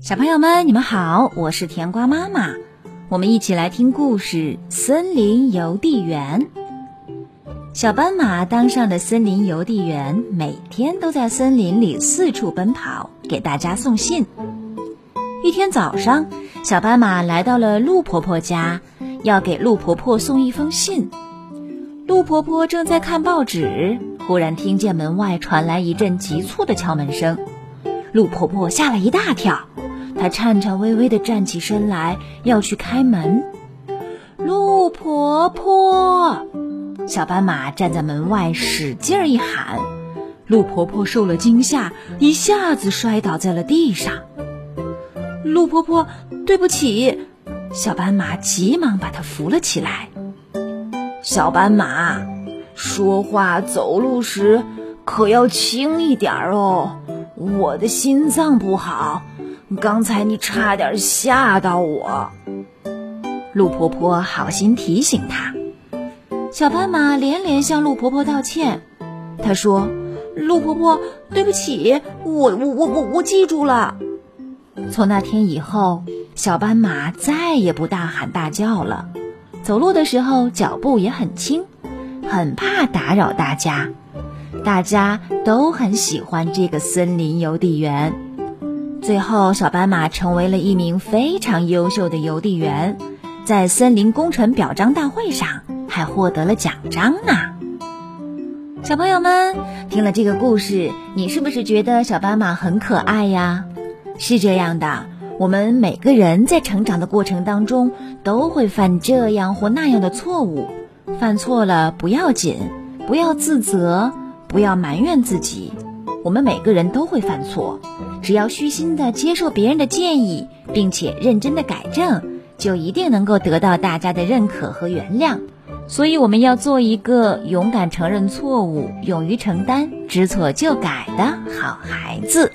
小朋友们，你们好，我是甜瓜妈妈，我们一起来听故事《森林邮递员》。小斑马当上了森林邮递员，每天都在森林里四处奔跑，给大家送信。一天早上，小斑马来到了鹿婆婆家，要给鹿婆婆送一封信。鹿婆婆正在看报纸，忽然听见门外传来一阵急促的敲门声，鹿婆婆吓了一大跳。她颤颤巍巍地站起身来，要去开门。鹿婆婆，小斑马站在门外，使劲一喊。鹿婆婆受了惊吓，一下子摔倒在了地上。鹿婆婆，对不起！小斑马急忙把她扶了起来。小斑马，说话走路时可要轻一点哦，我的心脏不好。刚才你差点吓到我，鹿婆婆好心提醒她。小斑马连连向鹿婆婆道歉。他说：“鹿婆婆，对不起，我我我我我记住了。”从那天以后，小斑马再也不大喊大叫了，走路的时候脚步也很轻，很怕打扰大家。大家都很喜欢这个森林邮递员。最后，小斑马成为了一名非常优秀的邮递员，在森林工程表彰大会上还获得了奖章呢。小朋友们，听了这个故事，你是不是觉得小斑马很可爱呀？是这样的，我们每个人在成长的过程当中都会犯这样或那样的错误，犯错了不要紧，不要自责，不要埋怨自己。我们每个人都会犯错，只要虚心的接受别人的建议，并且认真的改正，就一定能够得到大家的认可和原谅。所以，我们要做一个勇敢承认错误、勇于承担、知错就改的好孩子。